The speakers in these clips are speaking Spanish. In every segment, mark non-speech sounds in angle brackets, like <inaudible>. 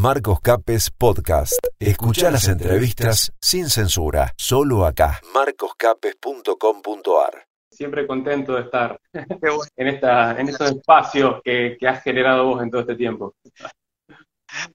Marcos Capes Podcast. Escucha las entrevistas sin censura, solo acá. marcoscapes.com.ar. Siempre contento de estar <laughs> en, esta, en estos espacios que, que has generado vos en todo este tiempo.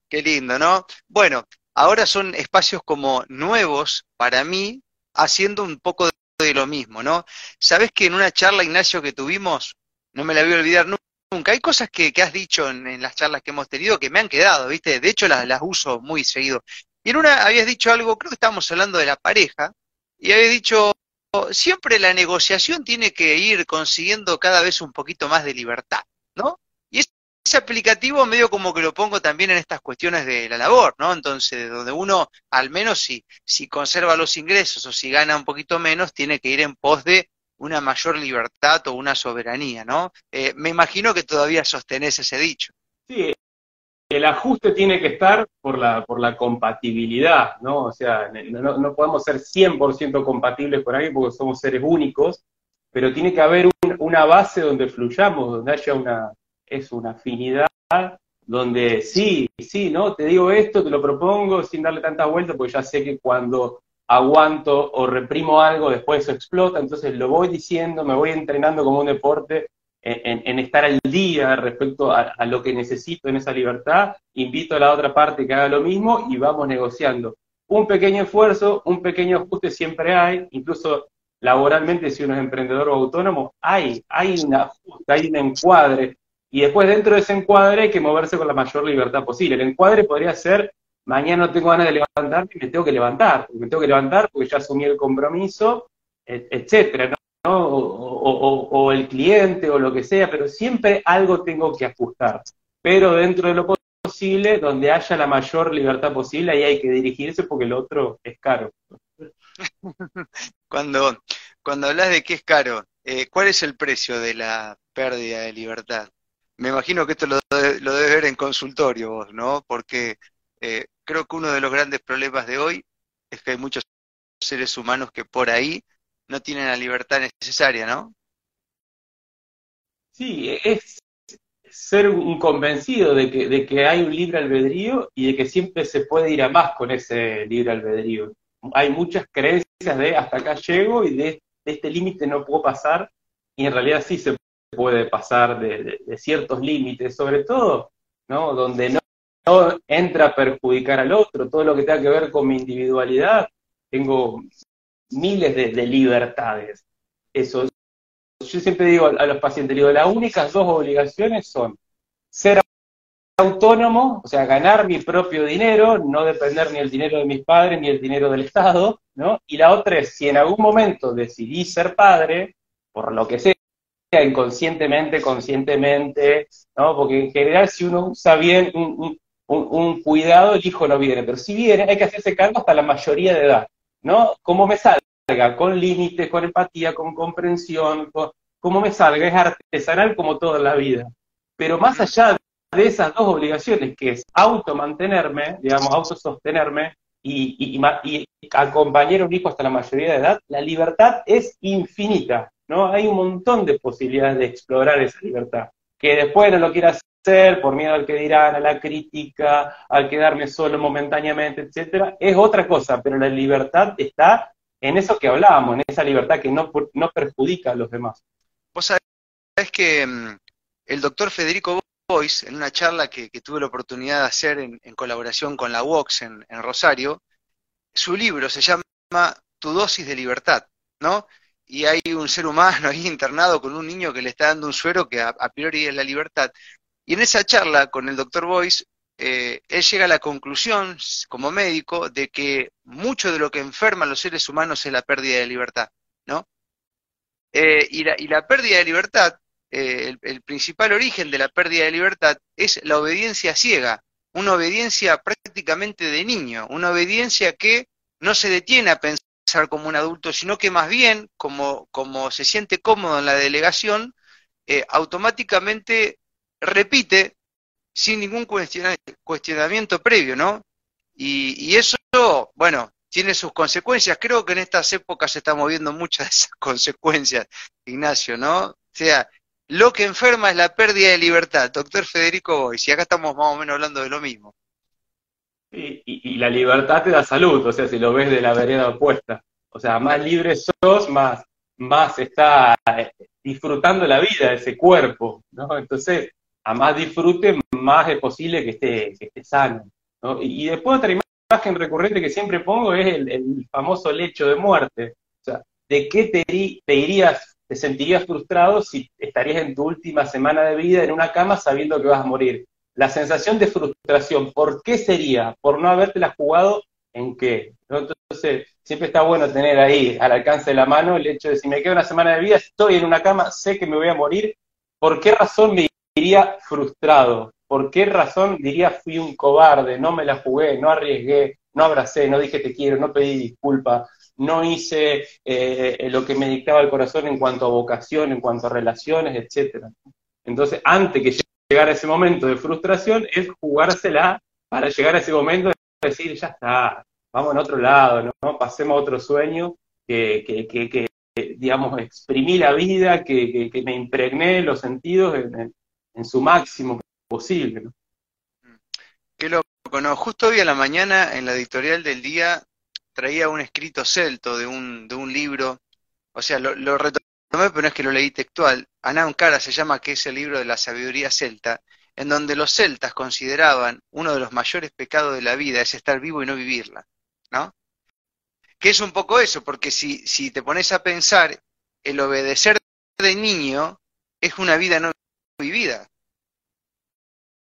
Qué lindo, ¿no? Bueno, ahora son espacios como nuevos para mí, haciendo un poco de lo mismo, ¿no? Sabes que en una charla, Ignacio, que tuvimos, no me la voy a olvidar nunca, hay cosas que, has dicho en, las charlas que hemos tenido que me han quedado, ¿viste? De hecho, las, las uso muy seguido. Y en una habías dicho algo, creo que estábamos hablando de la pareja, y habías dicho, siempre la negociación tiene que ir consiguiendo cada vez un poquito más de libertad, ¿no? ese aplicativo medio como que lo pongo también en estas cuestiones de la labor, ¿no? Entonces, donde uno, al menos si, si conserva los ingresos o si gana un poquito menos, tiene que ir en pos de una mayor libertad o una soberanía, ¿no? Eh, me imagino que todavía sostenés ese dicho. Sí, el ajuste tiene que estar por la, por la compatibilidad, ¿no? O sea, no, no podemos ser 100% compatibles con alguien porque somos seres únicos, pero tiene que haber una base donde fluyamos, donde haya una, es una afinidad donde sí, sí, ¿no? Te digo esto, te lo propongo sin darle tanta vuelta, porque ya sé que cuando aguanto o reprimo algo, después eso explota, entonces lo voy diciendo, me voy entrenando como un deporte en, estar al día respecto a, lo que necesito en esa libertad, invito a la otra parte que haga lo mismo y vamos negociando. Un pequeño esfuerzo, un pequeño ajuste siempre hay, incluso laboralmente si uno es emprendedor o autónomo, hay, hay un ajuste, hay un encuadre, y después dentro de ese encuadre hay que moverse con la mayor libertad posible. El encuadre podría ser, mañana no tengo ganas de levantarme y me tengo que levantar, me tengo que levantar porque ya asumí el compromiso, etcétera, ¿no? O, el cliente o lo que sea, pero siempre algo tengo que ajustar. Pero dentro de lo posible, donde haya la mayor libertad posible, ahí hay que dirigirse porque el otro es caro. Cuando, cuando hablas de que es caro, eh, ¿cuál es el precio de la pérdida de libertad? me imagino que esto lo, lo debes ver en consultorio vos, ¿no? Porque eh, creo que uno de los grandes problemas de hoy es que hay muchos seres humanos que por ahí no tienen la libertad necesaria, ¿no? Sí, es ser un convencido de que, de que hay un libre albedrío y de que siempre se puede ir a más con ese libre albedrío. Hay muchas creencias de hasta acá llego y de, de este límite no puedo pasar, y en realidad sí se puede pasar de, ciertos límites, sobre todo, ¿no? Donde no, entra a perjudicar al otro, todo lo que tenga que ver con mi individualidad, tengo miles de, libertades. Eso, yo siempre digo a los pacientes, digo, las únicas dos obligaciones son ser autónomo, o sea, ganar mi propio dinero, no depender ni el dinero de mis padres ni el dinero del Estado, ¿no? Y la otra es, si en algún momento decidí ser padre, por lo que sea, inconscientemente, conscientemente, ¿no? Porque en general si uno usa bien un, cuidado, el hijo no viene, pero si viene hay que hacerse cargo hasta la mayoría de edad, ¿no? Como me salga, con límites, con empatía, con comprensión, como me salga, es artesanal como toda la vida. Pero más allá de esas dos obligaciones, que es automantenerme, digamos, autosostenerme, y, y, y, acompañar a un hijo hasta la mayoría de edad, la libertad es infinita. ¿no? Hay un montón de posibilidades de explorar esa libertad. Que después no lo quiera hacer por miedo al que dirán, a la crítica, al quedarme solo momentáneamente, etcétera, es otra cosa, pero la libertad está en eso que hablábamos, en esa libertad que no, no perjudica a los demás. Vos sabés que mm, el doctor Federico Boyce, en una charla que, tuve la oportunidad de hacer en, colaboración con la en, en Rosario, su libro se llama Tu dosis de libertad, ¿no? Y hay un ser humano ahí internado con un niño que le está dando un suero que a, priori es la libertad. Y en esa charla con el doctor Boyce, eh, él llega a la conclusión, como médico, de que mucho de lo que enferma a los seres humanos es la pérdida de libertad, ¿no? Eh, y, la, y, la, pérdida de libertad, eh, el, el, principal origen de la pérdida de libertad es la obediencia ciega, una obediencia prácticamente de niño, una obediencia que no se detiene a pensar como un adulto, sino que más bien, como, como se siente cómodo en la delegación, eh, automáticamente repite sin ningún cuestionamiento previo, ¿no? Y, eso, bueno, tiene sus consecuencias. Creo que en estas épocas se están moviendo muchas de esas <laughs> consecuencias, Ignacio, ¿no? O sea, lo que enferma es la pérdida de libertad, doctor Federico Boyce, y acá estamos más o menos hablando de lo mismo. Y, la libertad te da salud, o sea, si lo ves de la vereda opuesta. O sea, más libre sos, más, más está eh, disfrutando la vida ese cuerpo, ¿no? Entonces, a más disfrute, más es posible que esté, que esté sano. ¿no? Y, después otra imagen recurrente que siempre pongo es el, famoso lecho de muerte. O sea, ¿de qué te irías, te sentirías frustrado si estarías en tu última semana de vida en una cama sabiendo que vas a morir? La sensación de frustración, ¿por qué sería? ¿Por no habértela jugado en qué? Entonces, siempre está bueno tener ahí al alcance de la mano el hecho de si me queda una semana de vida, estoy en una cama, sé que me voy a morir, ¿por qué razón me diría frustrado? ¿Por qué razón diría fui un cobarde, no me la jugué, no arriesgué, no abracé, no dije te quiero, no pedí disculpa, no hice eh, lo que me dictaba el corazón en cuanto a vocación, en cuanto a relaciones, etcétera? Entonces, antes que llegar a ese momento de frustración, es jugársela para llegar a ese momento de decir, ya está, vamos en otro lado, ¿no? Pasemos a otro sueño que, que, que, digamos, exprimí la vida, que, me impregné los sentidos en, su máximo posible. ¿no? Qué loco, ¿no? Justo hoy a la mañana en la editorial del día traía un escrito celto de un, de un libro, o sea, lo, retomé, pero no es que lo leí textual. Anán Cara se llama, que es el libro de la sabiduría celta, en donde los celtas consideraban uno de los mayores pecados de la vida es estar vivo y no vivirla, ¿no? Que es un poco eso, porque si, si te pones a pensar, el obedecer de niño es una vida no vivida.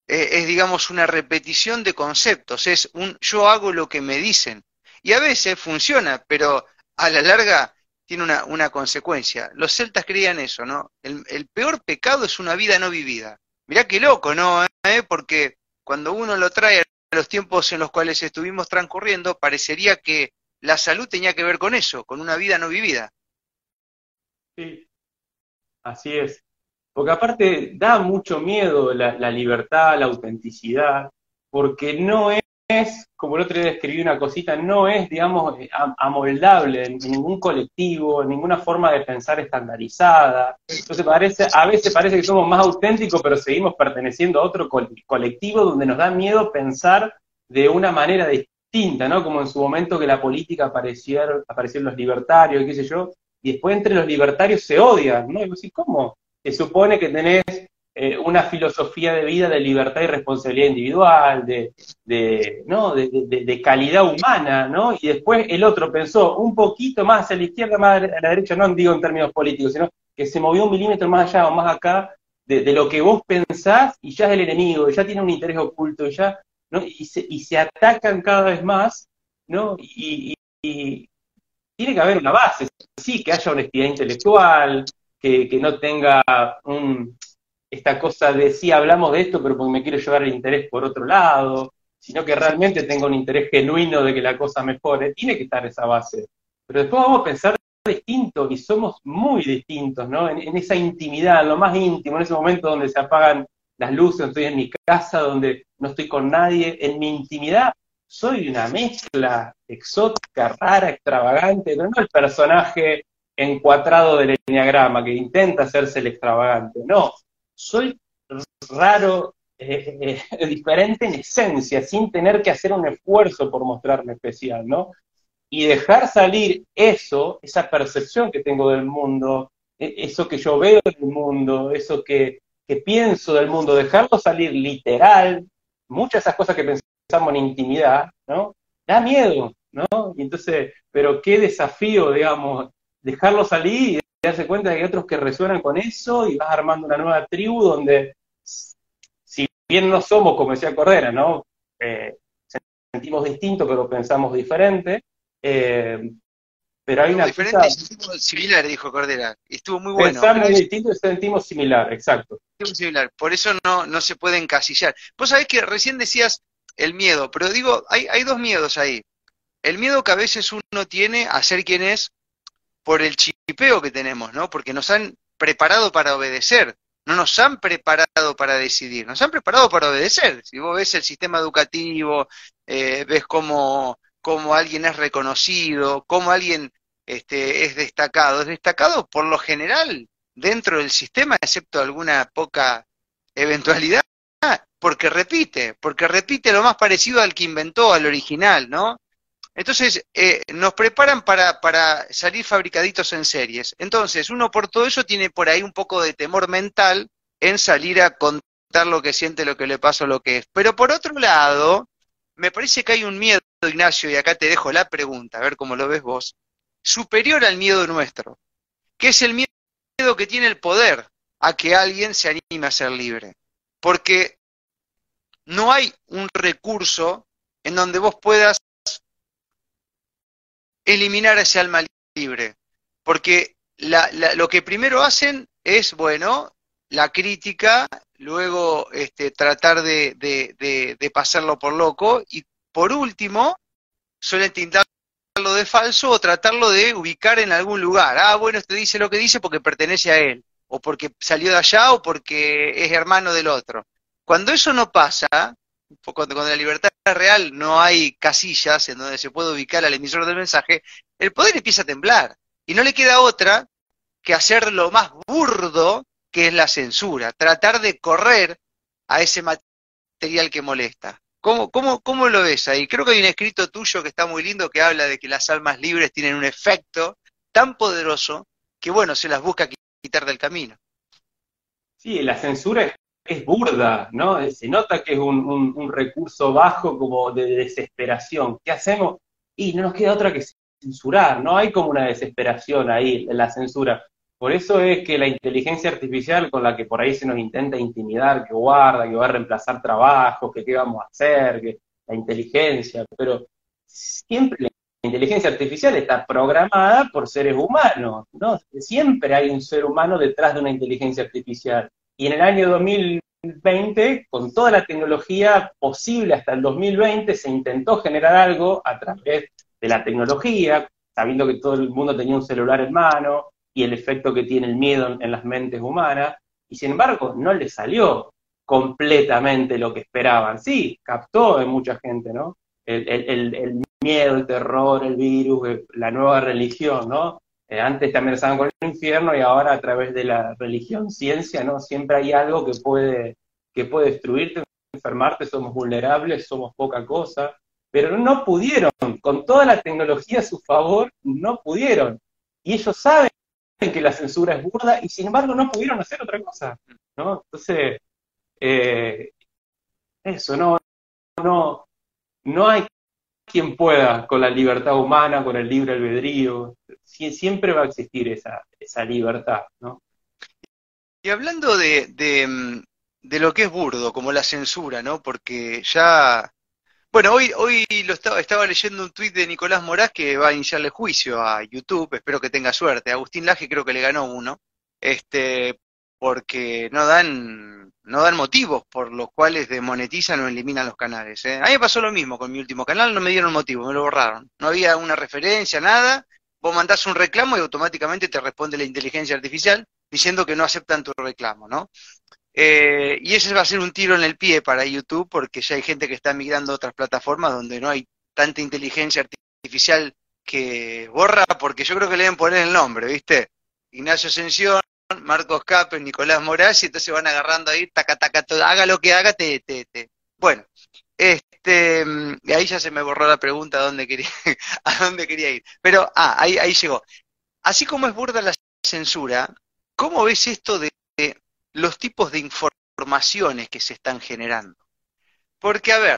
es, digamos, una repetición de conceptos, es un yo hago lo que me dicen. Y a veces funciona, pero a la larga tiene una, una consecuencia. Los celtas creían eso, ¿no? El, peor pecado es una vida no vivida. Mirá qué loco, ¿no? ¿Eh? Porque cuando uno lo trae a los tiempos en los cuales estuvimos transcurriendo, parecería que la salud tenía que ver con eso, con una vida no vivida. Sí, así es. Porque aparte da mucho miedo la, libertad, la autenticidad, porque no es, como el otro día escribí una cosita, no es, digamos, amoldable en ningún colectivo, en ninguna forma de pensar estandarizada. Entonces parece, a veces parece que somos más auténticos, pero seguimos perteneciendo a otro colectivo donde nos da miedo pensar de una manera distinta, ¿no? Como en su momento que la política aparecieron, aparecieron los libertarios, qué sé yo, y después entre los libertarios se odian, ¿no? Y vos ¿cómo? que supone que tenés eh, una filosofía de vida de libertad y responsabilidad individual, de. De, calidad humana, ¿no? Y después el otro pensó un poquito más a la izquierda, más a la derecha, no digo en términos políticos, sino que se movió un milímetro más allá o más acá de, lo que vos pensás y ya es el enemigo, ya tiene un interés oculto, ya. Y se, y se atacan cada vez más, ¿no? y tiene que haber una base, sí, que haya honestidad intelectual, que, no tenga un, esta cosa de sí hablamos de esto, pero porque me quiero llevar el interés por otro lado, sino que realmente tenga un interés genuino de que la cosa mejore, tiene que estar esa base. Pero después vamos a pensar distinto y somos muy distintos, ¿no? En, esa intimidad, en lo más íntimo, en ese momento donde se apagan las luces, estoy en mi casa, donde no estoy con nadie, en mi intimidad soy una mezcla exótica, rara, extravagante, pero no el personaje encuadrado del enneagrama, que intenta hacerse el extravagante. No, soy raro, eh, eh, <laughs> diferente en esencia, sin tener que hacer un esfuerzo por mostrarme especial, ¿no? Y dejar salir eso, esa percepción que tengo del mundo, e, eso que yo veo del mundo, eso que, pienso del mundo, dejarlo salir literal, muchas de esas cosas que pensamos en intimidad, ¿no? Da miedo, ¿no? Y entonces, pero qué desafío, digamos, dejarlo salir darse cuenta de que hay otros que resuenan con eso y vas armando una nueva tribu donde, si bien no somos, como decía Cordera, ¿no? Eh, sentimos distinto, pero pensamos diferente. Eh, pero hay una diferente y similar, dijo Cordera. Estuvo muy bueno. Pensamos distinto y sentimos similar, exacto. Similar. Por eso no, no se puede encasillar. Vos sabés que recién decías el miedo, pero digo, hay, hay dos miedos ahí. El miedo que a veces uno tiene a ser quien es por el chipeo que tenemos, ¿no? Porque nos han preparado para obedecer, no nos han preparado para decidir, nos han preparado para obedecer. Si vos ves el sistema educativo, eh, ves cómo, cómo, alguien es reconocido, cómo alguien este, es destacado, es destacado por lo general dentro del sistema, excepto alguna poca eventualidad, porque repite, porque repite lo más parecido al que inventó, al original, ¿no? Entonces, eh, nos preparan para, para salir fabricaditos en series. Entonces, uno por todo eso tiene por ahí un poco de temor mental en salir a contar lo que siente, lo que le pasa, lo que es. Pero por otro lado, me parece que hay un miedo, Ignacio, y acá te dejo la pregunta, a ver cómo lo ves vos, superior al miedo nuestro, que es el miedo que tiene el poder a que alguien se anime a ser libre. Porque no hay un recurso en donde vos puedas eliminar ese alma libre. Porque lo que primero hacen es, bueno, la crítica, luego este, tratar de, de, pasarlo por loco y por último suelen tintarlo de falso o tratarlo de ubicar en algún lugar. Ah, bueno, este dice lo que dice porque pertenece a él, o porque salió de allá o porque es hermano del otro. Cuando eso no pasa, cuando, la libertad real no hay casillas en donde se puede ubicar al emisor del mensaje, el poder empieza a temblar. Y no le queda otra que hacer lo más burdo que es la censura, tratar de correr a ese material que molesta. ¿Cómo, cómo, cómo lo ves ahí? Creo que hay un escrito tuyo que está muy lindo que habla de que las almas libres tienen un efecto tan poderoso que, bueno, se las busca quitar del camino. Sí, la censura es, burda, ¿no? Se nota que es un, recurso bajo como de desesperación. ¿Qué hacemos? Y no nos queda otra que censurar, ¿no? Hay como una desesperación ahí la censura. Por eso es que la inteligencia artificial con la que por ahí se nos intenta intimidar, que guarda, que va a reemplazar trabajos, que qué vamos a hacer, que la inteligencia, pero siempre la inteligencia artificial está programada por seres humanos, ¿no? Siempre hay un ser humano detrás de una inteligencia artificial. Y en el año 2020, con toda la tecnología posible hasta el 2020, se intentó generar algo a través de la tecnología, sabiendo que todo el mundo tenía un celular en mano, y el efecto que tiene el miedo en las mentes humanas, y sin embargo no le salió completamente lo que esperaban. Sí, captó en mucha gente, ¿no? El, miedo, el terror, el virus, eh, la nueva religión, ¿no? Eh, antes te amenazaban con el infierno y ahora a través de la religión, ciencia, ¿no? Siempre hay algo que puede, que puede destruirte, enfermarte, somos vulnerables, somos poca cosa, pero no pudieron, con toda la tecnología a su favor, no pudieron. Y ellos saben que la censura es burda y sin embargo no pudieron hacer otra cosa, ¿no? Entonces, eh, eso, no, no, no hay quien pueda con la libertad humana, con el libre albedrío, siempre va a existir esa, esa libertad, ¿no? Y hablando de, de, de lo que es burdo, como la censura, ¿no? Porque ya bueno, hoy, hoy lo estaba, estaba leyendo un tuit de Nicolás Morás que va a iniciarle juicio a YouTube, espero que tenga suerte. Agustín Laje creo que le ganó uno, este, porque no dan, no dan motivos por los cuales demonetizan o eliminan los canales. ¿eh? A mí me pasó lo mismo con mi último canal, no me dieron motivo, me lo borraron. No había una referencia, nada. Vos mandás un reclamo y automáticamente te responde la inteligencia artificial diciendo que no aceptan tu reclamo, ¿no? Eh, y ese va a ser un tiro en el pie para YouTube porque ya hay gente que está migrando a otras plataformas donde no hay tanta inteligencia artificial que borra, porque yo creo que le deben poner el nombre, ¿viste? Ignacio Ascensión, Marcos Capes, Nicolás Moraz, y entonces van agarrando ahí, taca, taca, todo, haga lo que haga, te, te, te. Bueno, este, y ahí ya se me borró la pregunta a dónde quería, <laughs> a dónde quería ir. Pero, ah, ahí, ahí llegó. Así como es burda la censura, ¿cómo ves esto de los tipos de informaciones que se están generando. Porque, a ver,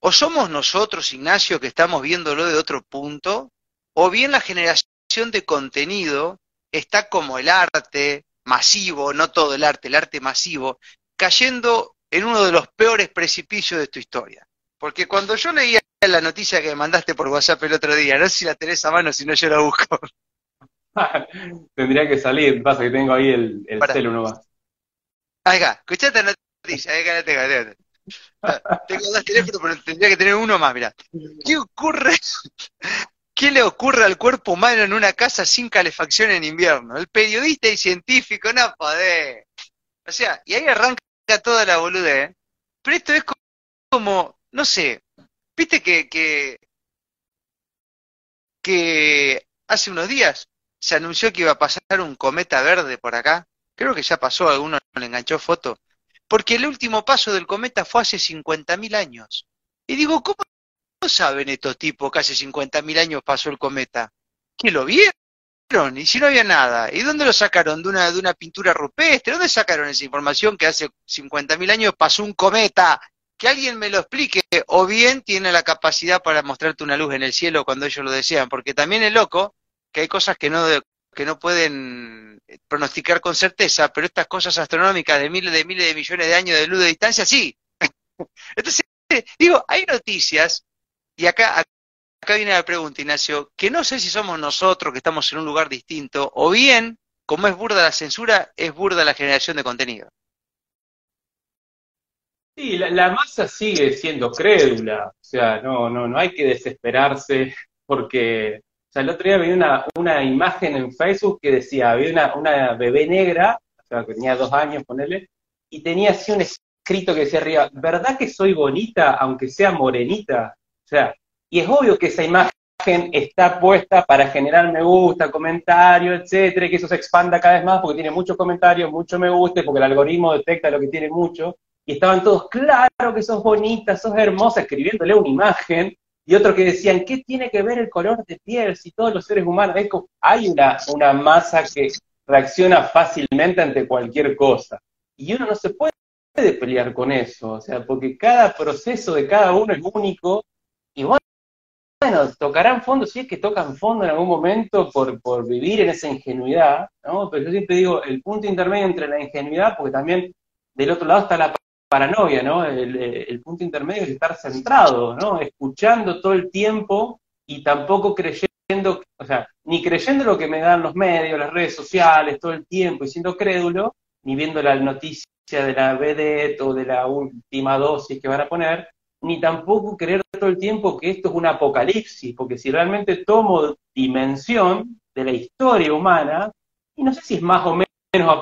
o somos nosotros, Ignacio, que estamos viéndolo de otro punto, o bien la generación de contenido está como el arte masivo, no todo el arte, el arte masivo, cayendo en uno de los peores precipicios de tu historia. Porque cuando yo leía la noticia que me mandaste por WhatsApp el otro día, no sé si la tenés a mano, si no yo la busco. <laughs> Tendría que salir, pasa que tengo ahí el, el celu nomás. Acá, escuchate la noticia, acá tengo, tengo dos teléfonos, pero tendría que tener uno más, mirá. ¿Qué ocurre? <laughs> ¿Qué le ocurre al cuerpo humano en una casa sin calefacción en invierno? El periodista y científico, no podés. O sea, y ahí arranca toda la boludez. Pero esto es como, no sé, viste que, que, que hace unos días se anunció que iba a pasar un cometa verde por acá creo que ya pasó, alguno le enganchó foto, porque el último paso del cometa fue hace 50.000 años. Y digo, ¿cómo saben estos tipos que hace 50.000 años pasó el cometa? ¿Que lo vieron? ¿Y si no había nada? ¿Y dónde lo sacaron? ¿De una, de una pintura rupestre? ¿Dónde sacaron esa información que hace 50.000 años pasó un cometa? Que alguien me lo explique, o bien tiene la capacidad para mostrarte una luz en el cielo cuando ellos lo desean, porque también es loco que hay cosas que no, que no pueden pronosticar con certeza, pero estas cosas astronómicas de miles de miles de millones de años de luz de distancia, sí. <laughs> Entonces, digo, hay noticias, y acá, acá viene la pregunta, Ignacio, que no sé si somos nosotros que estamos en un lugar distinto, o bien, como es burda la censura, es burda la generación de contenido. Sí, la, masa sigue siendo crédula, o sea, no, no, no hay que desesperarse porque, o sea, el otro día vi una, una imagen en Facebook que decía, había una, una bebé negra, o sea, que tenía dos años, ponele, y tenía así un escrito que decía arriba, ¿verdad que soy bonita aunque sea morenita? O sea, y es obvio que esa imagen está puesta para generar me gusta, comentarios, etcétera, y que eso se expanda cada vez más porque tiene muchos comentarios, mucho me gusta, porque el algoritmo detecta lo que tiene mucho. Y estaban todos, claro que sos bonita, sos hermosa, escribiéndole una imagen, y otros que decían, ¿qué tiene que ver el color de piel si todos los seres humanos? hay una, una masa que reacciona fácilmente ante cualquier cosa, y uno no se puede pelear con eso, o sea, porque cada proceso de cada uno es único, y bueno, bueno, tocarán fondo, si es que tocan fondo en algún momento por, por vivir en esa ingenuidad, ¿no? Pero yo siempre digo, el punto intermedio entre la ingenuidad, porque también del otro lado está la paranoia, ¿no? El, punto intermedio es estar centrado, ¿no? Escuchando todo el tiempo y tampoco creyendo, o sea, ni creyendo lo que me dan los medios, las redes sociales, todo el tiempo y siendo crédulo, ni viendo la noticia de la vedette o de la última dosis que van a poner, ni tampoco creer todo el tiempo que esto es un apocalipsis, porque si realmente tomo dimensión de la historia humana, y no sé si es más o menos menos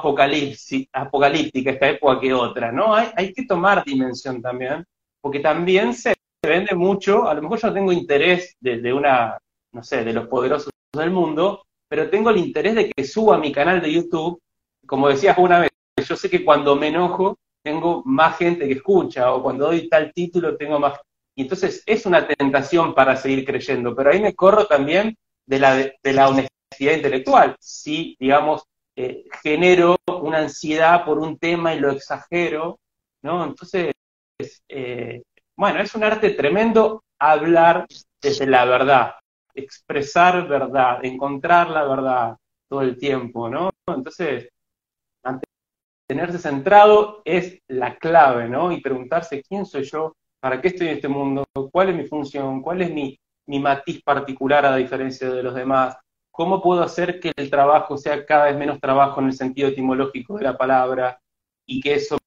apocalíptica esta época que otra, ¿no? Hay, hay que tomar dimensión también, porque también se vende mucho, a lo mejor yo tengo interés de, una, no sé, de los poderosos del mundo, pero tengo el interés de que suba mi canal de YouTube, como decías una vez, yo sé que cuando me enojo tengo más gente que escucha, o cuando doy tal título tengo más... Y entonces es una tentación para seguir creyendo, pero ahí me corro también de la, de la honestidad intelectual. Si, digamos, eh, genero una ansiedad por un tema y lo exagero, ¿no? Entonces, eh, bueno, es un arte tremendo hablar desde la verdad, expresar verdad, encontrar la verdad todo el tiempo, ¿no? Entonces, mantenerse centrado es la clave, ¿no? Y preguntarse quién soy yo, para qué estoy en este mundo, cuál es mi función, cuál es mi, matiz particular a diferencia de los demás, ¿Cómo puedo hacer que el trabajo sea cada vez menos trabajo en el sentido etimológico de la palabra y que eso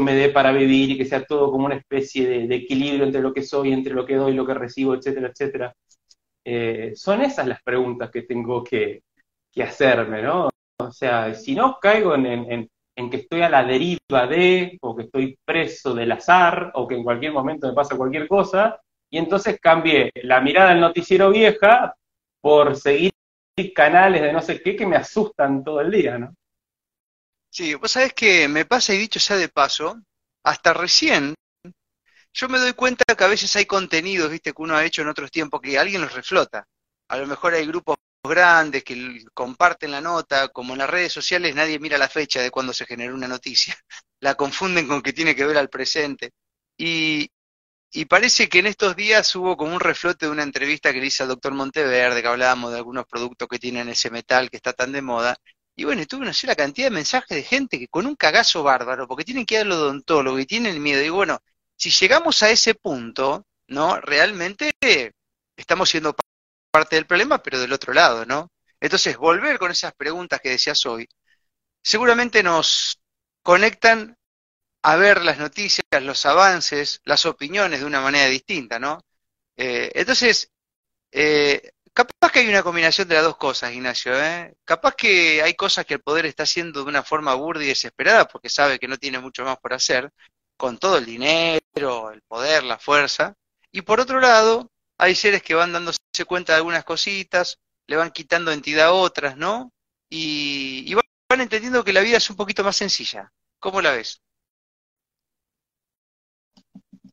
me dé para vivir y que sea todo como una especie de, equilibrio entre lo que soy, entre lo que doy, lo que recibo, etcétera, etcétera? Eh, son esas las preguntas que tengo que, hacerme, ¿no? O sea, si no caigo en, que estoy a la deriva de, o que estoy preso del azar, o que en cualquier momento me pasa cualquier cosa, y entonces cambié la mirada del noticiero vieja por seguir canales de no sé qué que me asustan todo el día, ¿no? Sí, vos sabés que me pasa y dicho sea de paso, hasta recién yo me doy cuenta que a veces hay contenidos, viste, que uno ha hecho en otros tiempos que alguien los reflota. A lo mejor hay grupos grandes que comparten la nota, como en las redes sociales nadie mira la fecha de cuando se generó una noticia, <laughs> la confunden con que tiene que ver al presente. Y, parece que en estos días hubo como un reflote de una entrevista que le hice al doctor Monteverde, que hablábamos de algunos productos que tienen ese metal que está tan de moda. Y bueno, tuve una la cantidad de mensajes de gente que con un cagazo bárbaro, porque tienen que ir al odontólogo y tienen miedo. Y bueno, si llegamos a ese punto, ¿no? Realmente estamos siendo parte del problema, pero del otro lado, ¿no? Entonces, volver con esas preguntas que decías hoy, seguramente nos conectan a ver las noticias, los avances, las opiniones de una manera distinta, ¿no? Eh, entonces, eh, capaz que hay una combinación de las dos cosas, Ignacio, ¿eh? Capaz que hay cosas que el poder está haciendo de una forma burda y desesperada porque sabe que no tiene mucho más por hacer, con todo el dinero, el poder, la fuerza. Y por otro lado, hay seres que van dándose cuenta de algunas cositas, le van quitando entidad a otras, ¿no? Y, van entendiendo que la vida es un poquito más sencilla. ¿Cómo la ves?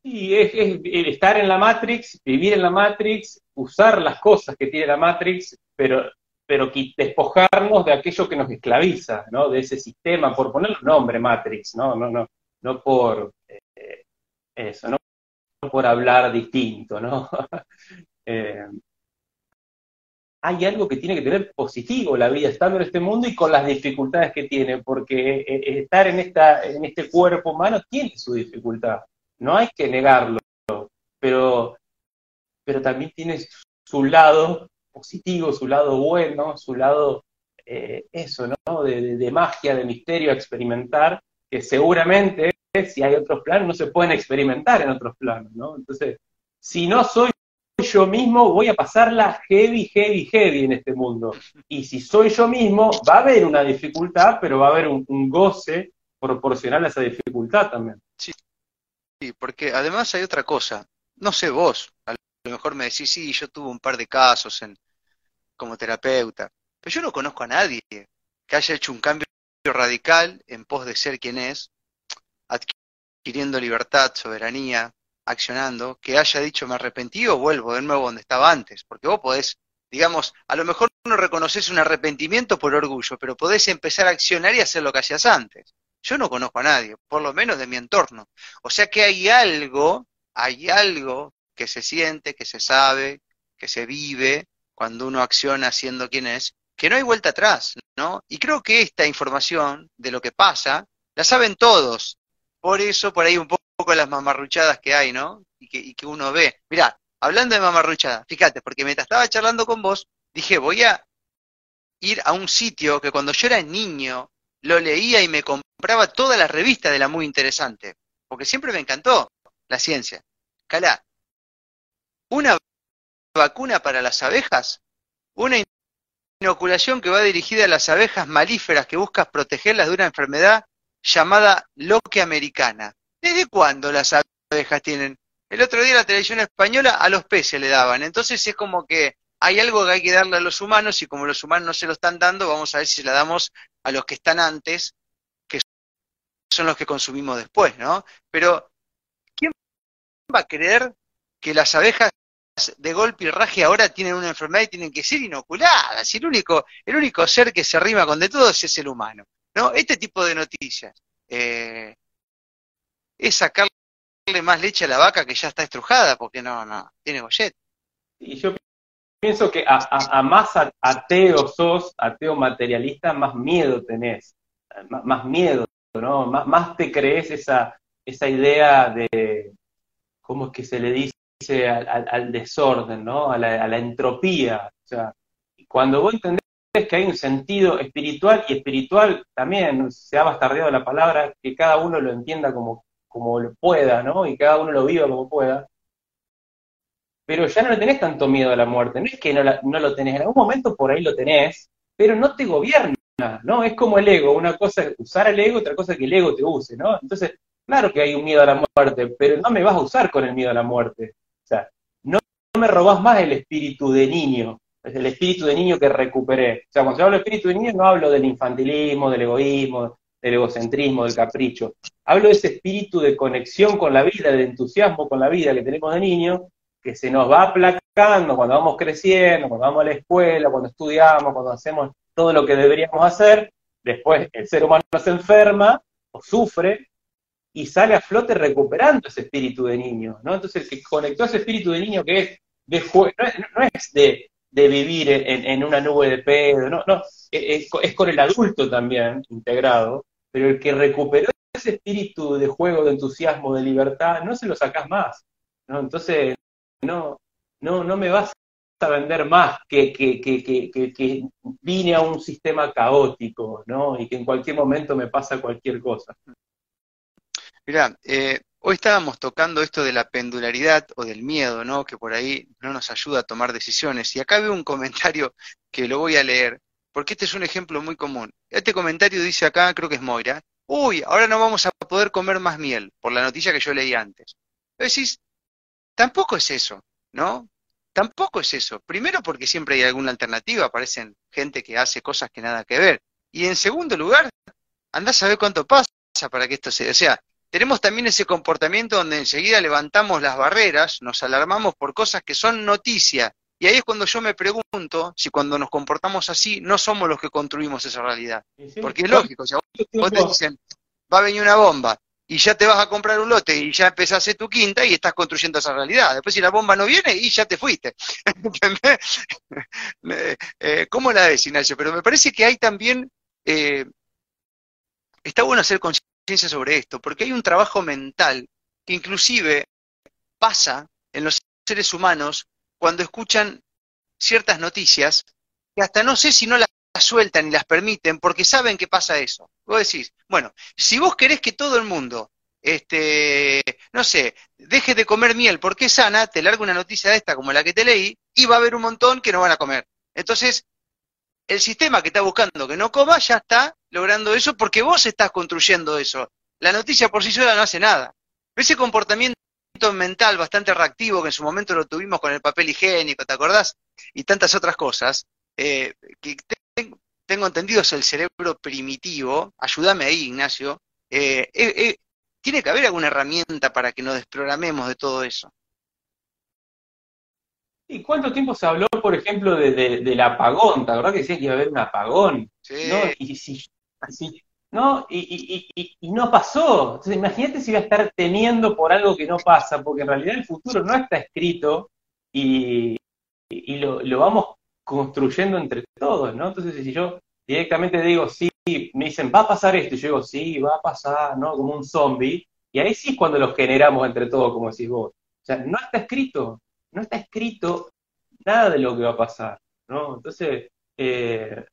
Y es, estar en la Matrix, vivir en la Matrix, usar las cosas que tiene la Matrix, pero, pero despojarnos de aquello que nos esclaviza, ¿no? De ese sistema, por ponerle un nombre Matrix, ¿no? No, no, no por eh, eso, ¿no? por hablar distinto, ¿no? <laughs> Eh, hay algo que tiene que tener positivo la vida estando en este mundo y con las dificultades que tiene, porque eh, estar en, esta, en este cuerpo humano tiene su dificultad no hay que negarlo, pero, pero también tiene su lado positivo, su lado bueno, su lado, eh, eso, ¿no? De, magia, de misterio experimentar, que seguramente si hay otros planos no se pueden experimentar en otros planos, ¿no? Entonces, si no soy yo mismo, voy a pasarla heavy, heavy, heavy en este mundo. Y si soy yo mismo, va a haber una dificultad, pero va a haber un, goce proporcional a esa dificultad también. Sí, Sí, porque además hay otra cosa. No sé vos, a lo mejor me decís, sí, yo tuve un par de casos en, como terapeuta, pero yo no conozco a nadie que haya hecho un cambio radical en pos de ser quien es, adquiriendo libertad, soberanía, accionando, que haya dicho me arrepentí o vuelvo de nuevo donde estaba antes, porque vos podés, digamos, a lo mejor no reconoces un arrepentimiento por orgullo, pero podés empezar a accionar y hacer lo que hacías antes. Yo no conozco a nadie, por lo menos de mi entorno. O sea que hay algo, hay algo que se siente, que se sabe, que se vive cuando uno acciona siendo quien es, que no hay vuelta atrás, ¿no? Y creo que esta información de lo que pasa, la saben todos. Por eso, por ahí un poco las mamarruchadas que hay, ¿no? Y que, y que uno ve. Mirá, hablando de mamarruchadas, fíjate, porque mientras estaba charlando con vos, dije, voy a ir a un sitio que cuando yo era niño lo leía y me compraba todas las revistas de la muy interesante, porque siempre me encantó la ciencia. Calá, una vacuna para las abejas, una inoculación que va dirigida a las abejas malíferas que buscas protegerlas de una enfermedad llamada loque americana. ¿Desde cuándo las abejas tienen? El otro día la televisión española a los peces le daban, entonces es como que hay algo que hay que darle a los humanos y como los humanos no se lo están dando, vamos a ver si la damos a los que están antes, que son los que consumimos después, ¿no? Pero, ¿quién va a creer que las abejas de golpe y raje ahora tienen una enfermedad y tienen que ser inoculadas? Y el único, el único ser que se rima con de todos es el humano, ¿no? Este tipo de noticias eh, es sacarle más leche a la vaca que ya está estrujada, porque no, no, tiene gollet. Y yo pienso que a, más ateo sos, ateo materialista, más miedo tenés, más, miedo, ¿no? Más, te crees esa, esa idea de, ¿cómo es que se le dice al, desorden, ¿no? A la, entropía. O sea, cuando vos entendés que hay un sentido espiritual y espiritual también, se ha bastardeado la palabra, que cada uno lo entienda como, como lo pueda, ¿no? Y cada uno lo viva como pueda pero ya no le tenés tanto miedo a la muerte. No es que no, no lo tenés, en algún momento por ahí lo tenés, pero no te gobierna, ¿no? Es como el ego, una cosa es usar el ego, otra cosa es que el ego te use, ¿no? Entonces, claro que hay un miedo a la muerte, pero no me vas a usar con el miedo a la muerte. O sea, no, me robás más el espíritu de niño, es el espíritu de niño que recuperé. O sea, cuando yo hablo de espíritu de niño no hablo del infantilismo, del egoísmo, del egocentrismo, del capricho. Hablo de ese espíritu de conexión con la vida, de entusiasmo con la vida que tenemos de niño, que se nos va aplacando cuando vamos creciendo, cuando vamos a la escuela, cuando estudiamos, cuando hacemos todo lo que deberíamos hacer, después el ser humano se enferma o sufre y sale a flote recuperando ese espíritu de niño, ¿no? Entonces el que conectó ese espíritu de niño que es de no, es de, vivir en, una nube de pedo, no, no, es, es, con el adulto también integrado, pero el que recuperó ese espíritu de juego, de entusiasmo, de libertad, no se lo sacás más, ¿no? Entonces no, no, no me vas a vender más que, que, que, que, vine a un sistema caótico, ¿no? Y que en cualquier momento me pasa cualquier cosa. Mira, eh, hoy estábamos tocando esto de la pendularidad o del miedo, ¿no? Que por ahí no nos ayuda a tomar decisiones. Y acá veo un comentario que lo voy a leer, porque este es un ejemplo muy común. Este comentario dice acá, creo que es Moira, uy, ahora no vamos a poder comer más miel, por la noticia que yo leí antes. Tampoco es eso, ¿no? Tampoco es eso. Primero porque siempre hay alguna alternativa, aparecen gente que hace cosas que nada que ver. Y en segundo lugar, andás a ver cuánto pasa para que esto se... O sea, tenemos también ese comportamiento donde enseguida levantamos las barreras, nos alarmamos por cosas que son noticia. Y ahí es cuando yo me pregunto si cuando nos comportamos así no somos los que construimos esa realidad. Porque es lógico, si vos te dicen, va a venir una bomba, y ya te vas a comprar un lote y ya empezás a hacer tu quinta y estás construyendo esa realidad. Después si la bomba no viene y ya te fuiste. <laughs> <laughs> Eh, eh, ¿Cómo la ves, Ignacio? Pero me parece que hay también, eh, está bueno hacer conciencia sobre esto, porque hay un trabajo mental que inclusive pasa en los seres humanos cuando escuchan ciertas noticias que hasta no sé si no las sueltan y las permiten porque saben que pasa eso. Vos decís, bueno, si vos querés que todo el mundo, este, no sé, deje de comer miel porque es sana, te largo una noticia de esta como la que te leí y va a haber un montón que no van a comer. Entonces, el sistema que está buscando que no coma ya está logrando eso porque vos estás construyendo eso. La noticia por sí sola no hace nada. Ese comportamiento mental bastante reactivo que en su momento lo tuvimos con el papel higiénico, ¿te acordás? Y tantas otras cosas, eh, que tengo entendido es el cerebro primitivo, ayúdame ahí, Ignacio, eh, eh, tiene que haber alguna herramienta para que nos desprogramemos de todo eso. ¿Y cuánto tiempo se habló, por ejemplo, de, del apagón? ¿Te verdad que decía que iba a haber un apagón? ¿no? Y, si, así, ¿no? Y, y, no pasó. Entonces, imagínate si va a estar temiendo por algo que no pasa, porque en realidad el futuro no está escrito y, lo, lo, vamos construyendo entre todos, ¿no? Entonces, si yo directamente digo, sí, me dicen, va a pasar esto, y yo digo, sí, va a pasar, ¿no? Como un zombie, y ahí sí es cuando los generamos entre todos, como decís vos. O sea, no está escrito, no está escrito nada de lo que va a pasar, ¿no? Entonces, eh,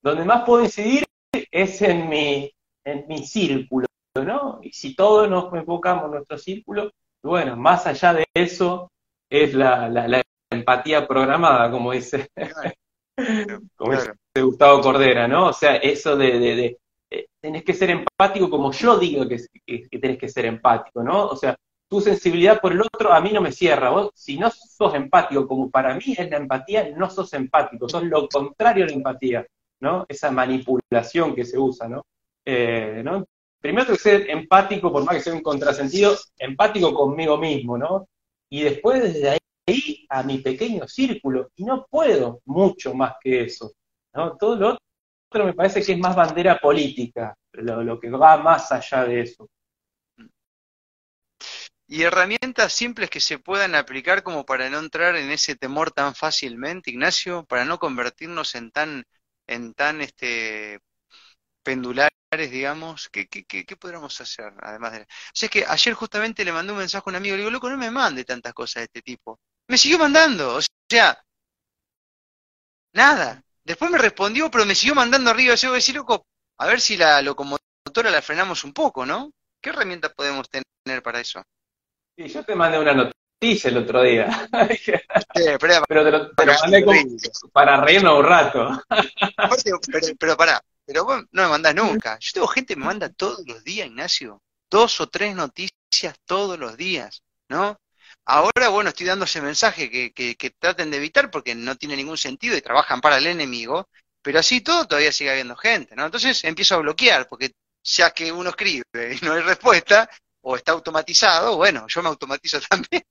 donde más puedo incidir es en mi, en mi círculo, ¿no? Y si todos nos enfocamos en nuestro círculo, bueno, más allá de eso es la, la, la empatía programada, como dice, <laughs> como dice Gustavo Cordera, ¿no? O sea, eso de, de, eh, tenés que ser empático como yo digo que, que, tenés que ser empático, ¿no? O sea, tu sensibilidad por el otro a mí no me cierra. Vos, si no sos empático como para mí es la empatía, no sos empático, sos lo contrario a la empatía, ¿no? Esa manipulación que se usa, ¿no? Eh, ¿no? Primero tengo que ser empático, por más que sea un contrasentido, empático conmigo mismo, ¿no? Y después desde ahí a mi pequeño círculo y no puedo mucho más que eso. Todo lo otro me parece que es más bandera política, lo, que va más allá de eso. Y herramientas simples que se puedan aplicar como para no entrar en ese temor tan fácilmente, Ignacio, para no convertirnos en tan, en tan este pendulares, digamos, ¿qué, qué, podríamos hacer? Además de... O sea, es que ayer justamente le mandé un mensaje a un amigo, le digo, loco, no me mande tantas cosas de este tipo me siguió mandando, o sea, nada. Después me respondió, pero me siguió mandando arriba. Yo voy a decir, loco, a ver si la locomotora la frenamos un poco, ¿no? ¿Qué herramienta podemos tener para eso? Sí, yo te mandé una noticia el otro día. pero, te lo, mandé para reírnos un rato. pero, pero pará, pero vos no me mandás nunca. Yo tengo gente que me manda todos los días, Ignacio. Dos o tres noticias todos los días, ¿no? Ahora, bueno, estoy dando ese mensaje que, que, traten de evitar porque no tiene ningún sentido y trabajan para el enemigo, pero así todo todavía sigue habiendo gente, ¿no? Entonces empiezo a bloquear, porque ya que uno escribe y no hay respuesta, o está automatizado, bueno, yo me automatizo <laughs> también.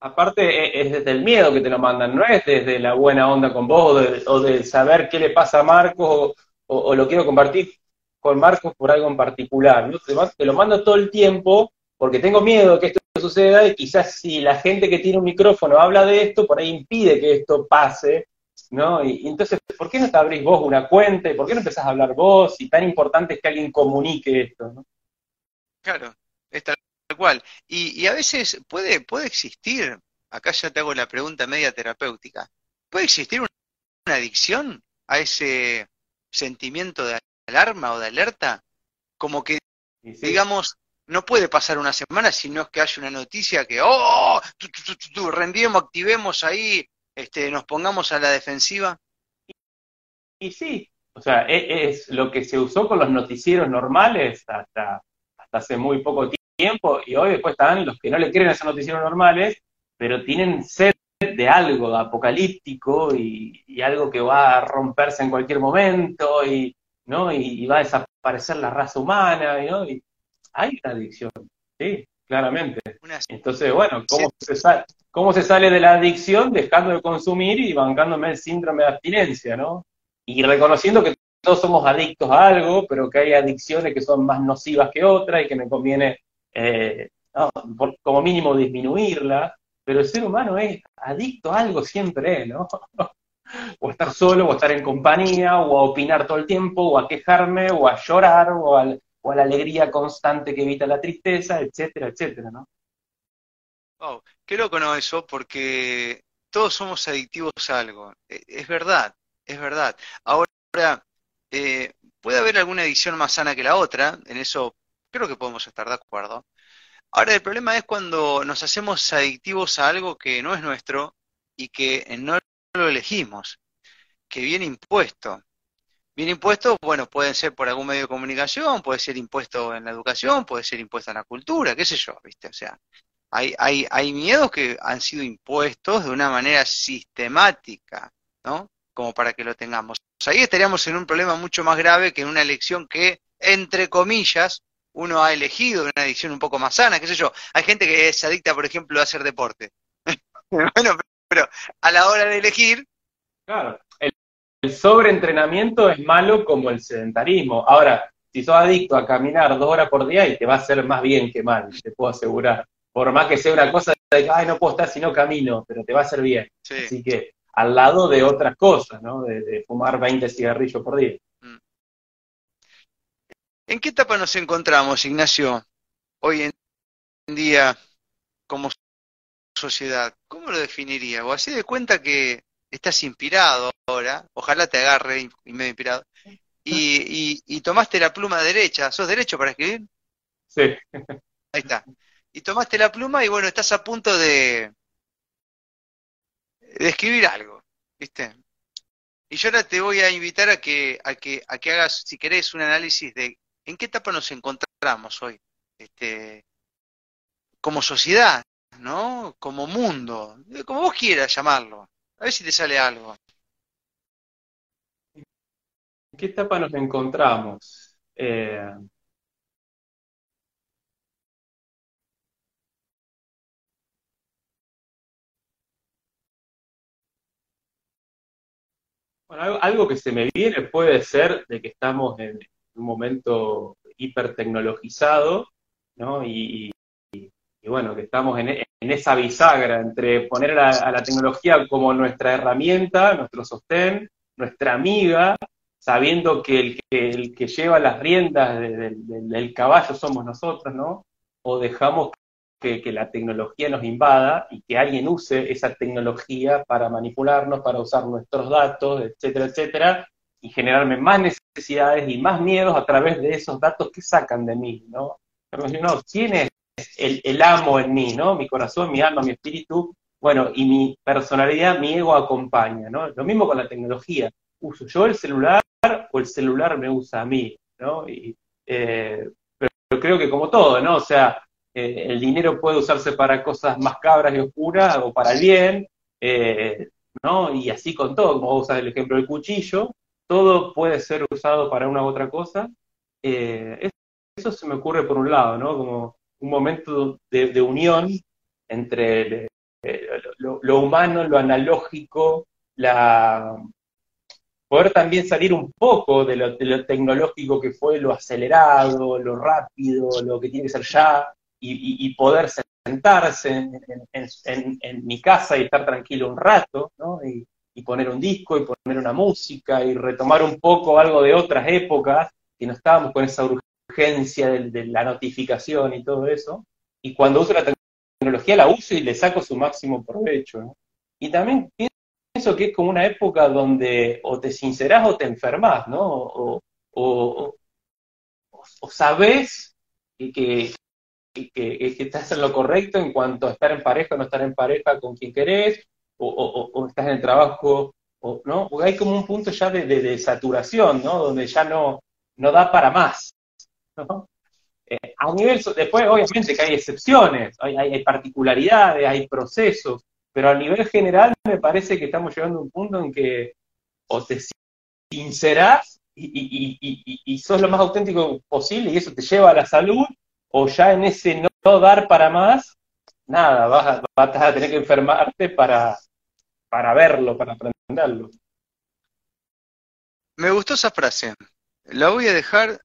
Aparte, e, es desde el miedo que te lo mandan, no es desde la buena onda con vos o de, saber qué le pasa a Marcos o, lo quiero compartir con Marcos por algo en particular. ¿no? te lo mando todo el tiempo porque tengo miedo que esto suceda y quizás si la gente que tiene un micrófono habla de esto, por ahí impide que esto pase, ¿no? Y, entonces, ¿por qué no te abrís vos una cuenta por qué no empezás a hablar vos? Y tan importante es que alguien comunique esto, ¿no? Claro, es cual. Y, a veces puede, puede existir, acá ya te hago la pregunta media terapéutica, ¿puede existir una adicción a ese sentimiento de alarma o de alerta? Como que, digamos, no puede pasar una semana si no es que haya una noticia que, oh, rendimos, activemos ahí, este, nos pongamos a la defensiva. Y, sí, o sea, e, es, lo que se usó con los noticieros normales hasta, hasta hace muy poco tiempo, y hoy después están los que no le creen a esos noticieros normales, pero tienen sed de algo apocalíptico y, y algo que va a romperse en cualquier momento, y, ¿no? Y, va a desaparecer la raza humana, ¿no? Y hay una adicción, sí, claramente. Entonces, bueno, ¿cómo se, sale, ¿cómo se sale de la adicción dejando de consumir y bancándome el síndrome de abstinencia, ¿no? Y reconociendo que todos somos adictos a algo, pero que hay adicciones que son más nocivas que otras y que me conviene, eh, como mínimo, disminuirla. Pero el ser humano es adicto a algo siempre, ¿no? <laughs> o estar solo, o estar en compañía, o a opinar todo el tiempo, o a quejarme, o a llorar, o a, la alegría constante que evita la tristeza, etcétera, etcétera, ¿no? Wow, qué loco no eso, porque todos somos adictivos a algo. E, es verdad, es verdad. Ahora, eh, puede haber alguna adicción más sana que la otra, en eso creo que podemos estar de acuerdo. Ahora, el problema es cuando nos hacemos adictivos a algo que no es nuestro y que no lo elegimos, que viene impuesto. Viene impuesto, bueno, puede ser por algún medio de comunicación, puede ser impuesto en la educación, puede ser impuesto en la cultura, qué sé yo, ¿viste? O sea, hay miedos que han sido impuestos de una manera sistemática, ¿no? Como para que lo tengamos. ahí estaríamos en un problema mucho más grave que en una elección que, entre comillas, uno ha elegido una elección un poco más sana, qué sé yo. Hay gente que se adicta, por ejemplo, a hacer deporte. <laughs> bueno, pero a la hora de elegir... Claro, el, sobreentrenamiento es malo como el sedentarismo. Ahora, si sos adicto a caminar dos horas por día y te va a hacer más bien que mal, te puedo asegurar. Por más que sea una cosa de, ay, no puedo estar si no camino, pero te va a hacer bien. Así que al lado de otras cosas, ¿no? De, fumar 20 cigarrillos por día. ¿En qué etapa nos encontramos, Ignacio, hoy en día como sociedad, ¿cómo lo definiría? O así de cuenta que estás inspirado ahora, ojalá te agarre y medio inspirado, <laughs> y, y, tomaste la pluma derecha, ¿sos derecho para escribir? Sí. Ahí está. Y tomaste la pluma y bueno, estás a punto de, de escribir algo, ¿viste? Y yo ahora te voy a invitar a que, a que, a que hagas, si querés, un análisis de en qué etapa nos encontramos hoy, este, como sociedad, ¿no? Como mundo, como vos quieras llamarlo. A ver si te sale algo. ¿En qué etapa nos encontramos? Eh, bueno, algo que se me viene puede ser de que estamos en un momento hipertecnologizado, ¿no? Y, y bueno, que estamos en, esa bisagra entre poner a, la tecnología como nuestra herramienta, nuestro sostén, nuestra amiga, sabiendo que el que, el que lleva las riendas del caballo somos nosotros, ¿no? O dejamos que, la tecnología nos invada y que alguien use esa tecnología para manipularnos, para usar nuestros datos, etcétera, etcétera, y generarme más necesidades y más miedos a través de esos datos que sacan de mí, ¿no? Pero, no, ¿quién es el, amo en mí, ¿no? Mi corazón, mi alma, mi espíritu, bueno, y mi personalidad, mi ego acompaña, ¿no? Lo mismo con la tecnología. ¿Uso yo el celular o el celular me usa a mí, ¿no? Y, eh, pero, creo que como todo, ¿no? O sea, eh, el dinero puede usarse para cosas más cabras y oscuras o para el bien, eh, ¿no? Y así con todo, como usas el ejemplo del cuchillo, todo puede ser usado para una u otra cosa. eso se me ocurre por un lado, ¿no? Como un momento de, unión entre lo, humano, lo analógico, la poder también salir un poco de lo, tecnológico que fue lo acelerado, lo rápido, lo que tiene que ser ya, y, poder sentarse en, mi casa y estar tranquilo un rato, ¿no? Y, poner un disco y poner una música y retomar un poco algo de otras épocas, que no estábamos con esa urgencia de, la notificación y todo eso, y cuando uso la tecnología la uso y le saco su máximo provecho. Y también pienso que es como una época donde o te sincerás o te enfermas, ¿no? O, o, o, sabes que, que, que, estás en lo correcto en cuanto a estar en pareja o no estar en pareja con quien querés, o, estás en el trabajo, o, ¿no? Porque hay como un punto ya de, saturación, ¿no? Donde ya no, no da para más. Eh, a nivel, después obviamente que hay excepciones, hay, particularidades, hay procesos, pero a nivel general me parece que estamos llegando a un punto en que o te sincerás y, y, y, sos lo más auténtico posible y eso te lleva a la salud, o ya en ese no, dar para más, nada, vas vas a tener que enfermarte para, para verlo, para aprenderlo. Me gustó esa frase. La voy a dejar,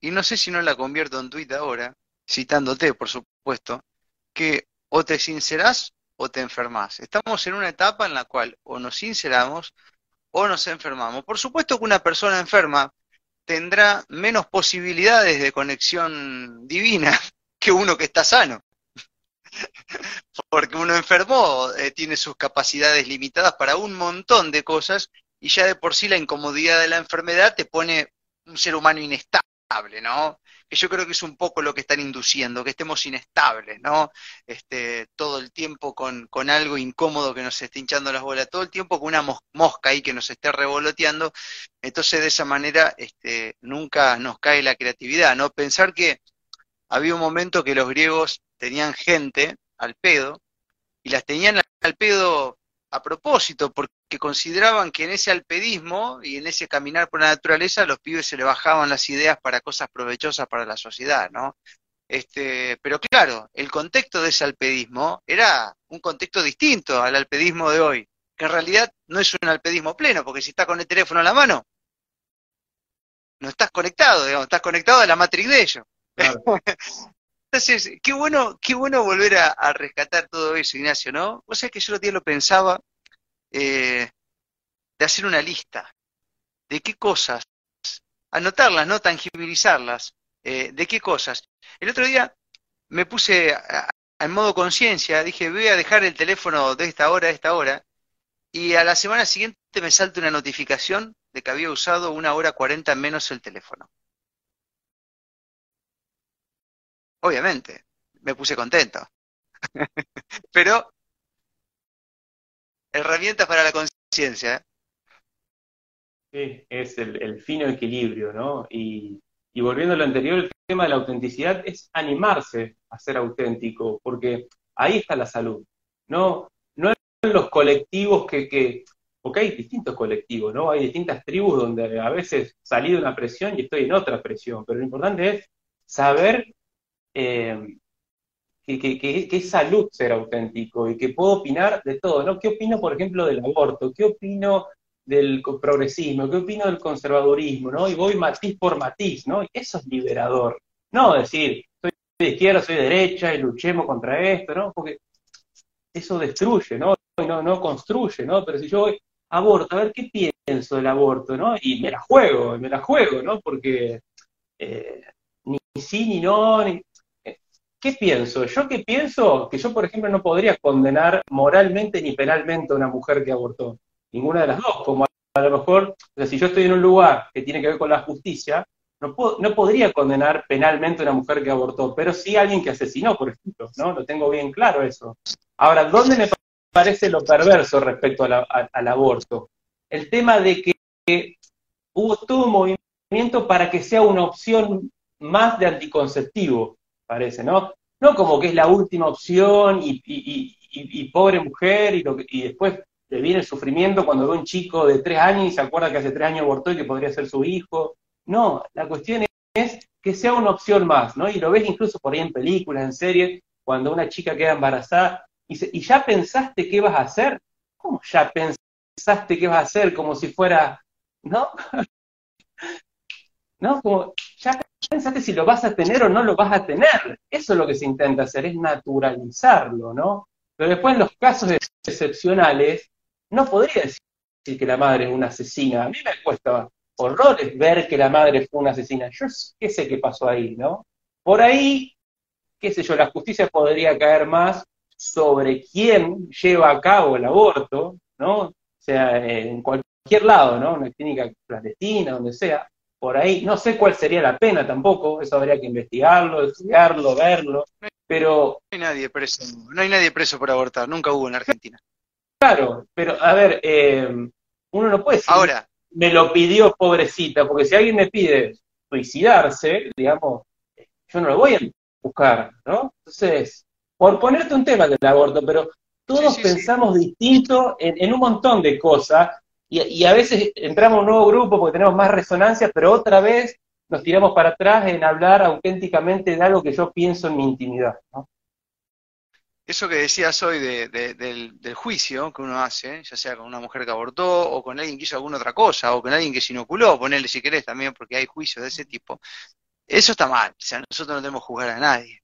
y no sé si no la convierto en tuit ahora, citándote, por supuesto, que o te sincerás o te enfermas. Estamos en una etapa en la cual o nos sinceramos o nos enfermamos. Por supuesto que una persona enferma tendrá menos posibilidades de conexión divina <laughs> que uno que está sano. Porque uno enfermo eh, tiene sus capacidades limitadas para un montón de cosas y ya de por sí la incomodidad de la enfermedad te pone un ser humano inestable, ¿no? que yo creo que es un poco lo que están induciendo, que estemos inestables, ¿no? Este, todo el tiempo con, con algo incómodo que nos esté hinchando las bolas, todo el tiempo con una mosca ahí que nos esté revoloteando, entonces de esa manera este, nunca nos cae la creatividad, ¿no? Pensar que había un momento que los griegos tenían gente al pedo, y las tenían al pedo a propósito, porque consideraban que en ese alpedismo y en ese caminar por la naturaleza los pibes se le bajaban las ideas para cosas provechosas para la sociedad, ¿no? Este, pero claro, el contexto de ese alpedismo era un contexto distinto al alpedismo de hoy, que en realidad no es un alpedismo pleno, porque si estás con el teléfono en la mano, no estás conectado, digamos, estás conectado a la matriz de ellos. <laughs> Entonces, qué bueno, qué bueno volver a, rescatar todo eso, Ignacio, ¿no? Vos sabés que yo otro día lo pensaba eh, de hacer una lista de qué cosas, anotarlas, no tangibilizarlas, eh, de qué cosas. El otro día me puse en modo conciencia, dije, voy a dejar el teléfono de esta hora a esta hora, y a la semana siguiente me salta una notificación de que había usado una hora cuarenta menos el teléfono. Obviamente, me puse contento. <laughs> Pero, herramientas para la conciencia. Sí, es el, fino equilibrio, ¿no? Y, y volviendo a lo anterior, el tema de la autenticidad es animarse a ser auténtico, porque ahí está la salud. No, no en los colectivos que, que, porque hay distintos colectivos, ¿no? Hay distintas tribus donde a veces salí de una presión y estoy en otra presión, pero lo importante es saber eh, que, es salud ser auténtico y que puedo opinar de todo, ¿no? ¿Qué opino, por ejemplo, del aborto? ¿Qué opino del progresismo? ¿Qué opino del conservadurismo? ¿no? Y voy matiz por matiz, ¿no? eso es liberador. No decir, soy de izquierda, soy de derecha y luchemos contra esto, ¿no? Porque eso destruye, ¿no? No, no construye, ¿no? Pero si yo voy, aborto, a ver qué pienso del aborto, ¿no? Y me la juego, me la juego, ¿no? Porque eh, ni sí ni no, ni, ¿Qué pienso? Yo qué pienso que yo, por ejemplo, no podría condenar moralmente ni penalmente a una mujer que abortó. Ninguna de las dos. Como a lo mejor, o sea, si yo estoy en un lugar que tiene que ver con la justicia, no, no podría condenar penalmente a una mujer que abortó, pero sí a alguien que asesinó, por ejemplo, ¿no? Lo tengo bien claro eso. Ahora, ¿dónde me parece lo perverso respecto al aborto? El tema de que hubo todo un movimiento para que sea una opción más de anticonceptivo parece, ¿no? No como que es la última opción y, pobre mujer y, lo y después le viene el sufrimiento cuando ve un chico de tres años y se acuerda que hace tres años abortó y que podría ser su hijo. No, la cuestión es que sea una opción más, ¿no? Y lo ves incluso por ahí en películas, en series, cuando una chica queda embarazada y, y ya pensaste qué vas a hacer. ¿Cómo ya pensaste qué vas a hacer? Como si fuera, ¿no? <laughs> ¿No? Como ya pensaste si lo vas a tener o no lo vas a tener. Eso es lo que se intenta hacer, es naturalizarlo, ¿no? Pero después en los casos excepcionales, no podría decir que la madre es una asesina. A mí me cuesta horrores ver que la madre fue una asesina. Yo qué sé qué pasó ahí, ¿no? Por ahí, qué sé yo, la justicia podría caer más sobre quién lleva a cabo el aborto, ¿no? O sea, en cualquier lado, ¿no? Una clínica clandestina, donde sea por ahí. No sé cuál sería la pena tampoco, eso habría que investigarlo, estudiarlo, verlo, pero... No hay nadie preso, no hay nadie preso por abortar, nunca hubo en Argentina. Claro, pero a ver, eh, uno no puede decir, Ahora, me lo pidió pobrecita, porque si alguien me pide suicidarse, digamos, yo no lo voy a buscar, ¿no? Entonces, por ponerte un tema del aborto, pero todos pensamos distinto en, en, un montón de cosas y, a veces entramos a un nuevo grupo porque tenemos más resonancia, pero otra vez nos tiramos para atrás en hablar auténticamente de algo que yo pienso en mi intimidad. ¿no? Eso que decías hoy del, juicio que uno hace, ya sea con una mujer que abortó o con alguien que hizo alguna otra cosa o con alguien que se inoculó, ponerle si querés también porque hay juicios de ese tipo, eso está mal, o sea, nosotros no debemos juzgar a nadie.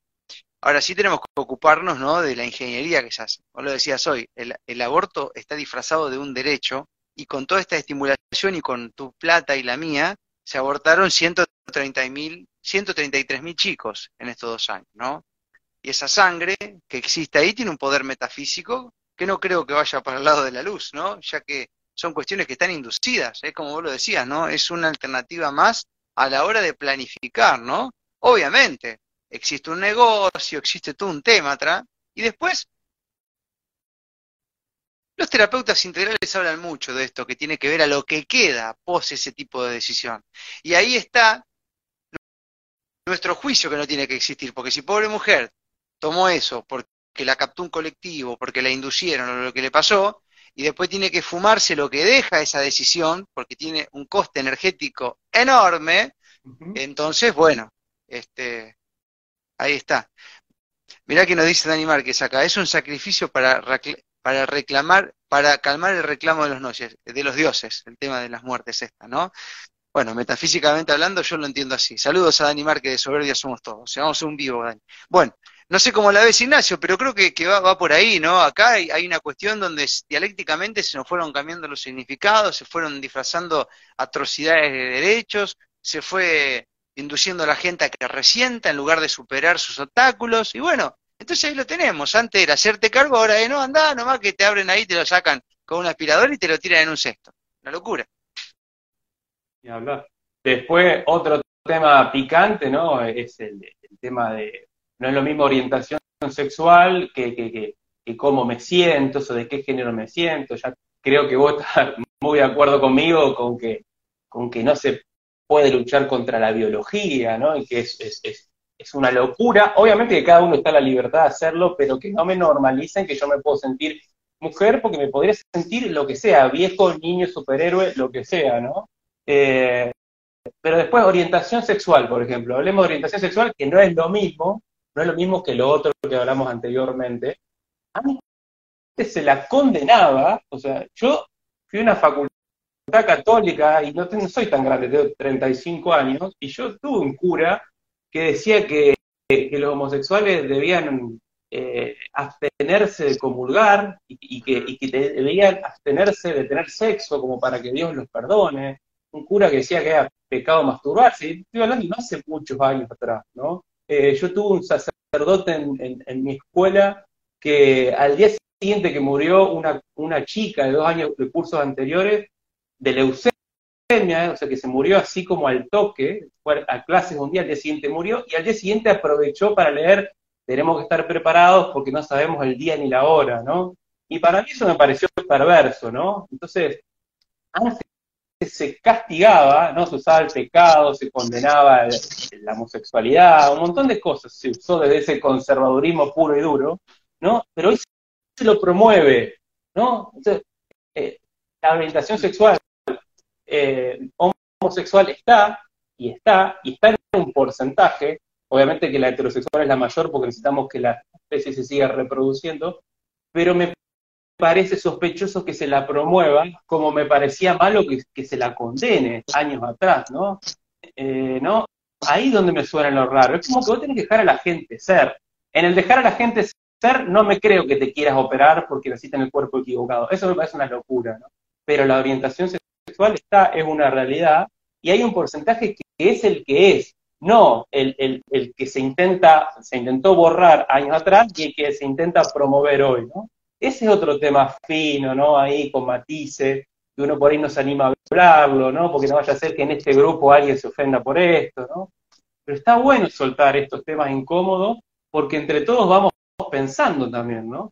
Ahora sí tenemos que ocuparnos ¿no? de la ingeniería que se hace. Vos lo decías hoy, el aborto está disfrazado de un derecho y con toda esta estimulación y con tu plata y la mía, se abortaron 130 mil, 133 mil chicos en estos dos años, ¿no? Y esa sangre que existe ahí tiene un poder metafísico que no creo que vaya para el lado de la luz, ¿no? Ya que son cuestiones que están inducidas, es como vos lo decías, ¿no? Es una alternativa más a la hora de planificar, ¿no? Obviamente, existe un negocio, existe todo un tema atrás, y después los terapeutas integrales hablan mucho de esto, que tiene que ver a lo que queda pos ese tipo de decisión. Y ahí está nuestro juicio que no tiene que existir, porque si pobre mujer tomó eso porque la captó un colectivo, porque la inducieron o lo que le pasó, y después tiene que fumarse lo que deja esa decisión, porque tiene un coste energético enorme, entonces, bueno, este, ahí está. Mirá que nos dice Dani Márquez acá, es un sacrificio para, para reclamar, para calmar el reclamo de los, noches, de los dioses, el tema de las muertes esta, ¿no? Bueno, metafísicamente hablando, yo lo entiendo así. Saludos a Dani Márquez de Soberbia Somos Todos. O sea, vamos a un vivo, Dani. Bueno, no sé cómo la ves, Ignacio, pero creo que, va, por ahí, ¿no? Acá hay, una cuestión donde dialécticamente se nos fueron cambiando los significados, se fueron disfrazando atrocidades de derechos, se fue induciendo a la gente a que resienta en lugar de superar sus obstáculos, y bueno, entonces ahí lo tenemos. Antes era hacerte cargo, ahora de no, anda, nomás que te abren ahí, te lo sacan con un aspirador y te lo tiran en un cesto. Una locura. Y hablar. Después, otro tema picante, ¿no? Es el tema de no es lo mismo orientación sexual que, que, que, cómo me siento, o de qué género me siento. Ya creo que vos estás <laughs> muy de acuerdo conmigo con que, con que no se puede luchar contra la biología, ¿no? Y que es, es, es, es una locura. Obviamente que cada uno está en la libertad de hacerlo, pero que no me normalicen que yo me puedo sentir mujer porque me podría sentir lo que sea, viejo, niño, superhéroe, lo que sea, ¿no? Eh, pero después orientación sexual, por ejemplo. Hablemos de orientación sexual, que no es lo mismo, no es lo mismo que lo otro que hablamos anteriormente. Antes se la condenaba, o sea, yo fui a una facultad católica y no, soy tan grande, tengo 35 años, y yo tuve un cura que decía que, los homosexuales debían eh, abstenerse de comulgar y, que, debían abstenerse de tener sexo como para que Dios los perdone. Un cura que decía que era pecado masturbarse, estoy hablando no hace muchos años atrás, ¿no? Eh, yo tuve un sacerdote en, mi escuela que al día siguiente que murió una, una chica de dos años de cursos anteriores de leucemia, o sea que se murió así como al toque, a clases un día, al día siguiente murió, y al día siguiente aprovechó para leer, tenemos que estar preparados porque no sabemos el día ni la hora, ¿no? Y para mí eso me pareció perverso, ¿no? Entonces, antes se castigaba, ¿no? Se usaba el pecado, se condenaba la homosexualidad, un montón de cosas se usó desde ese conservadurismo puro y duro, ¿no? Pero hoy se lo promueve, ¿no? Entonces, eh, la orientación sexual eh, homosexual está, y está, y está en un porcentaje, obviamente que la heterosexual es la mayor porque necesitamos que la especie se siga reproduciendo, pero me parece sospechoso que se la promueva, como me parecía malo que, se la condene años atrás, ¿no? Eh, ¿no? Ahí donde me suena lo raro. Es como que vos tenés que dejar a la gente ser. En el dejar a la gente ser, no me creo que te quieras operar porque naciste en el cuerpo equivocado. Eso me parece una locura, ¿no? Pero la orientación sexual está, es una realidad y hay un porcentaje que es el que es, no el, el, el que se intenta, se intentó borrar años atrás y el que se intenta promover hoy, ¿no? Ese es otro tema fino, ¿no? Ahí con matices, que uno por ahí no se anima a hablarlo, ¿no? Porque no vaya a ser que en este grupo alguien se ofenda por esto, ¿no? Pero está bueno soltar estos temas incómodos, porque entre todos vamos pensando también, ¿no?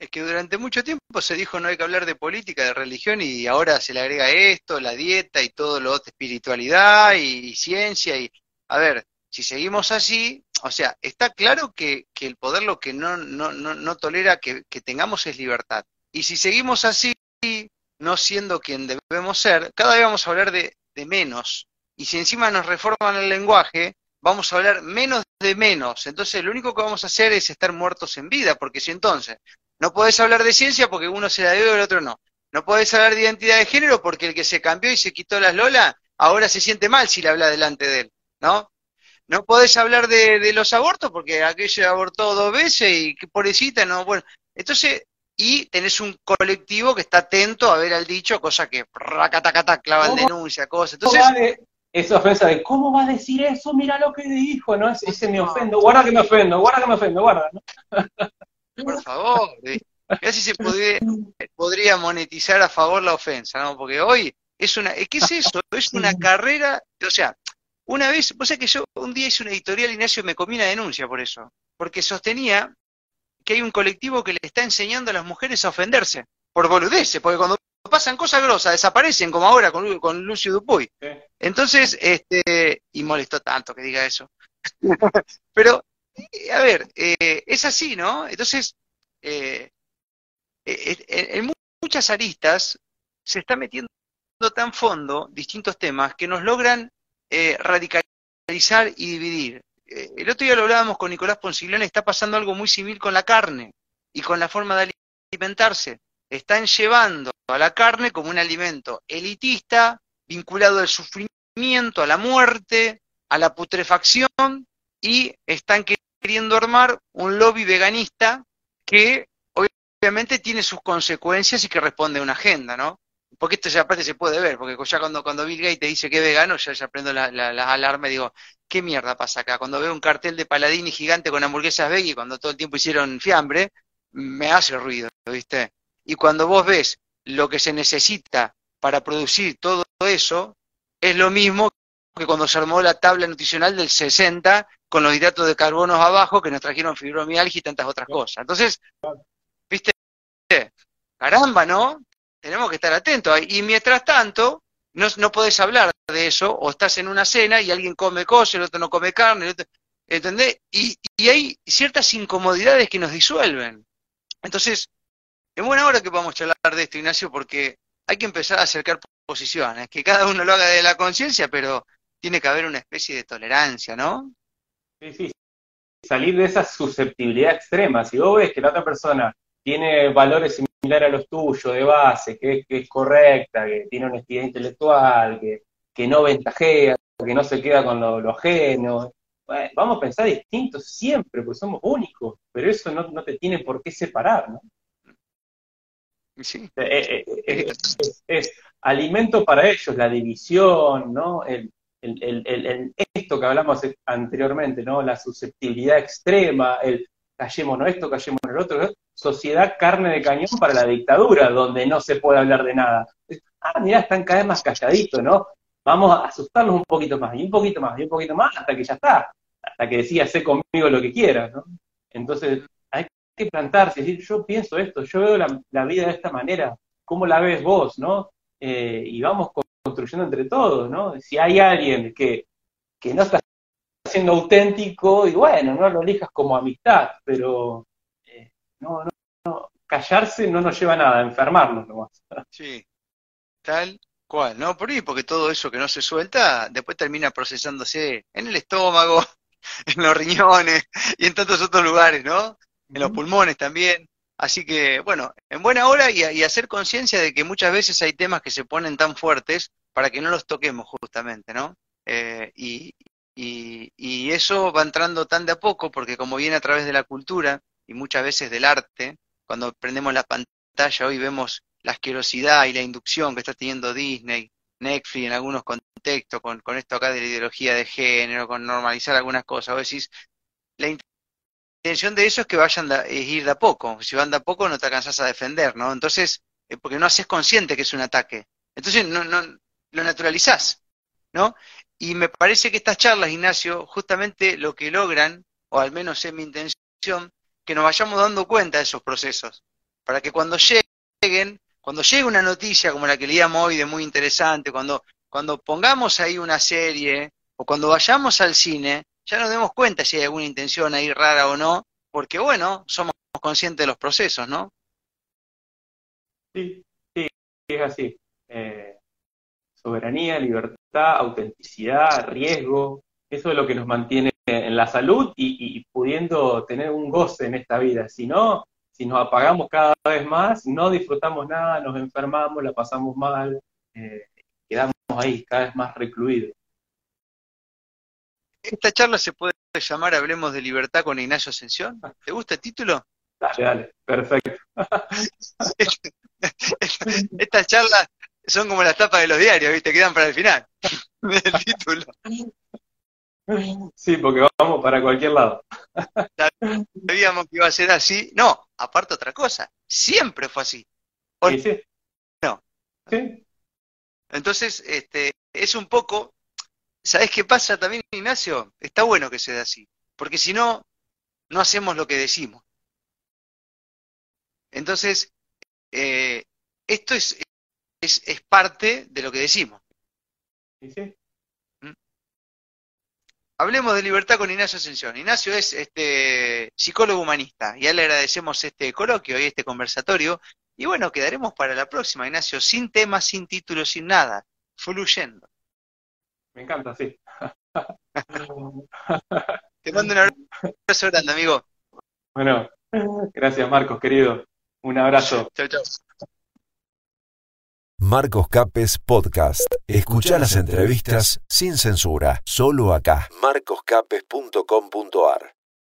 Es que durante mucho tiempo se dijo no hay que hablar de política, de religión, y ahora se le agrega esto, la dieta y todo lo otro, espiritualidad y ciencia, y a ver, si seguimos así, o sea, está claro que, el poder lo que no, no, no, no tolera que, tengamos es libertad. Y si seguimos así, no siendo quien debemos ser, cada vez vamos a hablar de, de menos. Y si encima nos reforman el lenguaje, vamos a hablar menos de menos. Entonces, lo único que vamos a hacer es estar muertos en vida, porque si entonces no podés hablar de ciencia porque uno se la debe y el otro no. No podés hablar de identidad de género porque el que se cambió y se quitó las lolas ahora se siente mal si le habla delante de él, ¿no? No podés hablar de, los abortos porque aquello abortó dos veces y qué pobrecita, no, bueno. Entonces, y tenés un colectivo que está atento a ver al dicho, cosa que racatacata clavan denuncia, cosas. Entonces, esa ofensa de ¿cómo va a decir eso? Mira lo que dijo, ¿no? Ese me ofendo, guarda que me ofendo, guarda que me ofendo, guarda, ¿no? Por favor, casi se podría, monetizar a favor la ofensa, ¿no? Porque hoy es una, ¿qué es eso? Es una carrera, o sea, una vez, vos sabés que yo un día hice una editorial, Ignacio, me comí una denuncia por eso, porque sostenía que hay un colectivo que le está enseñando a las mujeres a ofenderse, por boludeces, porque cuando pasan cosas grosas, desaparecen, como ahora con, con Lucio Dupuy. Entonces, este, y molestó tanto que diga eso. <laughs> Pero, eh, a ver, eh, es así, ¿no? Entonces, eh, en muchas aristas se está metiendo tan fondo distintos temas que nos logran radicalizar y dividir. el otro día lo hablábamos con Nicolás Ponciglione, está pasando algo muy civil con la carne y con la forma de alimentarse. Están llevando a la carne como un alimento elitista, vinculado al sufrimiento, a la muerte, a la putrefacción, y están queriendo armar un lobby veganista que obviamente tiene sus consecuencias y que responde a una agenda, ¿no? Porque esto ya aparte se puede ver, porque ya cuando, Bill Gates te dice que es vegano, ya, ya prendo las la, alarmas y digo, ¿qué mierda pasa acá? Cuando veo un cartel de Paladini gigante con hamburguesas veggie, cuando todo el tiempo hicieron fiambre, me hace ruido, ¿viste? Y cuando vos ves lo que se necesita para producir todo eso es lo mismo que cuando se armó la tabla nutricional del 60 con los hidratos de carbono abajo que nos trajeron fibromialgia y tantas otras cosas. Entonces, viste, caramba, ¿no? Tenemos que estar atentos. Y mientras tanto, no, no podés hablar de eso, o estás en una cena y alguien come cosas, el otro no come carne, ¿entendés? Y, y hay ciertas incomodidades que nos disuelven. Entonces, es buena hora que podamos charlar de esto, Ignacio, porque hay que empezar a acercar posiciones, que cada uno lo haga de la conciencia, pero tiene que haber una especie de tolerancia, ¿no? Sí, sí. Salir de esa susceptibilidad extrema. Si vos ves que la otra persona tiene valores similares a los tuyos, de base, que es, correcta, que tiene honestidad intelectual, que, que no ventajea, que no se queda con lo, ajeno, vamos a pensar distintos siempre, porque somos únicos, pero eso no, no te tiene por qué separar, ¿no? Sí. Eh, eh, eh, es, alimento para ellos, la división, ¿no? El, esto que hablamos anteriormente, ¿no? La susceptibilidad extrema, el callémonos esto, callémonos el otro, sociedad carne de cañón para la dictadura, donde no se puede hablar de nada. Ah, mira, están cada vez más calladitos, ¿no? Vamos a asustarlos un poquito más, y un poquito más, y un poquito más, hasta que ya está, hasta que decía, sé conmigo lo que quieras, ¿no? Entonces, que plantarse, decir, yo pienso esto, yo veo la, vida de esta manera, ¿cómo la ves vos, no? Eh, y vamos construyendo entre todos, ¿no? Si hay alguien que, que no está siendo auténtico, y bueno, no lo elijas como amistad, pero eh, no, no, no, callarse no nos lleva a nada, a enfermarnos nomás. <laughs> Sí, tal cual, ¿no? Por ahí, porque todo eso que no se suelta, después termina procesándose en el estómago, <laughs> en los riñones y en tantos otros lugares, ¿no? en los pulmones también. Así que, bueno, en buena hora y, hacer conciencia de que muchas veces hay temas que se ponen tan fuertes para que no los toquemos justamente, ¿no? Eh, y, y, eso va entrando tan de a poco porque como viene a través de la cultura y muchas veces del arte, cuando prendemos la pantalla hoy vemos la asquerosidad y la inducción que está teniendo Disney, Netflix en algunos contextos, con, con esto acá de la ideología de género, con normalizar algunas cosas. Vos decís, la intención de eso es que vayan a ir de a poco. Si van de a poco no te alcanzas a defender, ¿no? Entonces, eh, porque no haces consciente que es un ataque. Entonces no, no, lo naturalizás, ¿no? Y me parece que estas charlas, Ignacio, justamente lo que logran, o al menos es mi intención, que nos vayamos dando cuenta de esos procesos. Para que cuando lleguen, cuando llegue una noticia como la que leíamos hoy de muy interesante, cuando, cuando pongamos ahí una serie, o cuando vayamos al cine, ya nos demos cuenta si hay alguna intención ahí rara o no, porque bueno, somos conscientes de los procesos, ¿no? Sí, sí, es así. Eh, soberanía, libertad, autenticidad, riesgo, eso es lo que nos mantiene en la salud y, pudiendo tener un goce en esta vida. Si no, si nos apagamos cada vez más, no disfrutamos nada, nos enfermamos, la pasamos mal, eh, quedamos ahí cada vez más recluidos. Esta charla se puede llamar Hablemos de Libertad con Ignacio Ascensión. ¿Te gusta el título? Dale, dale, perfecto. <laughs> Estas charlas son como las tapas de los diarios, ¿viste? Quedan para el final <laughs> del <laughs> título. Sí, porque vamos para cualquier lado. Sabíamos que iba a ser así. No, aparte otra cosa, siempre fue así. Sí, sí. No. Sí. Entonces, este, es un poco, ¿sabes qué pasa también, Ignacio? Está bueno que sea así, porque si no, no hacemos lo que decimos. Entonces, eh, esto es, es, es, parte de lo que decimos. Sí, sí. Hablemos de libertad con Ignacio Ascensión. Ignacio es este psicólogo humanista y a él le agradecemos este coloquio y este conversatorio. Y bueno, quedaremos para la próxima, Ignacio, sin tema, sin título, sin nada, fluyendo. Me encanta, sí. <laughs> Te mando un abrazo grande, amigo. Bueno, gracias Marcos, querido. Un abrazo. Chao, chao. Marcos Capes Podcast. Escucha las entrevistas sin censura, solo acá. marcoscapes.com.ar